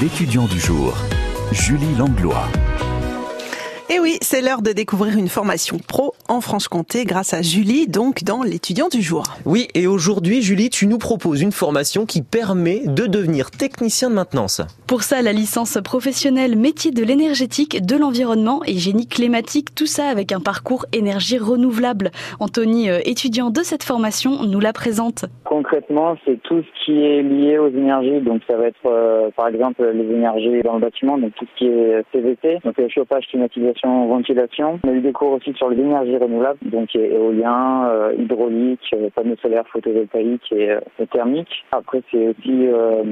L'étudiant du jour, Julie Langlois. Et oui, c'est l'heure de découvrir une formation pro en Franche-Comté grâce à Julie, donc dans l'étudiant du jour. Oui, et aujourd'hui, Julie, tu nous proposes une formation qui permet de devenir technicien de maintenance. Pour ça, la licence professionnelle métier de l'énergétique, de l'environnement et génie climatique, tout ça avec un parcours énergie renouvelable. Anthony, euh, étudiant de cette formation, nous la présente. Concrètement, c'est tout ce qui est lié aux énergies. Donc, ça va être, euh, par exemple, les énergies dans le bâtiment, donc tout ce qui est CVT, donc le chauffage, climatisation ventilation. On a eu des cours aussi sur les énergies renouvelables, donc éolien, euh, hydraulique, euh, panneaux solaires photovoltaïques et, euh, et thermiques. Après, c'est aussi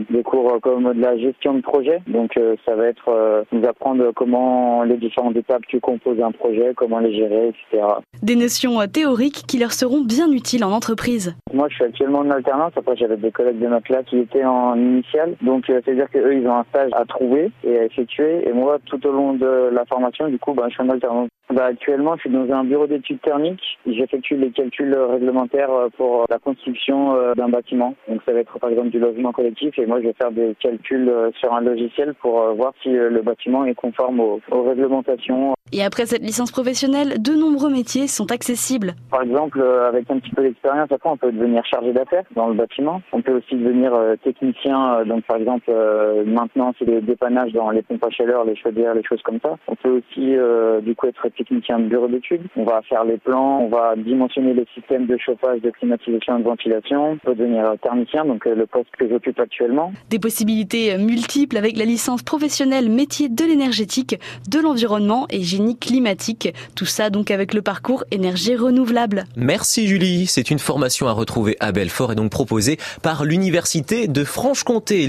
des cours comme de la gestion de projet. Donc, ça va être nous apprendre comment les différentes étapes qui composent un projet, comment les gérer, etc. Des notions théoriques qui leur seront bien utiles en entreprise. Moi, je suis actuellement en alternance. Après, j'avais des collègues de notre là qui étaient en initiale. Donc, c'est-à-dire qu'eux, ils ont un stage à trouver et à effectuer. Et moi, tout au long de la formation, du coup, bah, je suis en alternance. Bah, actuellement, je suis dans un bureau d'études thermiques. J'effectue les calculs réglementaires euh, pour la construction euh, d'un bâtiment. Donc, ça va être par exemple du logement collectif. Et moi, je vais faire des calculs euh, sur un logiciel pour voir si le bâtiment est conforme aux, réglementations. Et après cette licence professionnelle, de nombreux métiers sont accessibles. Par exemple, avec un petit peu d'expérience, après, on peut devenir chargé d'affaires dans le bâtiment. On peut aussi devenir technicien. Donc, par exemple, maintenant, c'est des dépannages dans les pompes à chaleur, les chaudières, les choses comme ça. On peut aussi euh, du coup être technicien de bureau d'études. On va faire les plans, on va dimensionner les systèmes de chauffage, de climatisation et de ventilation. On peut devenir thermicien, donc euh, le poste que j'occupe actuellement. Des possibilités multiples avec la licence professionnelle métier de l'énergétique, de l'environnement et climatique. Tout ça donc avec le parcours énergie renouvelable. Merci Julie. C'est une formation à retrouver à Belfort et donc proposée par l'Université de Franche-Comté.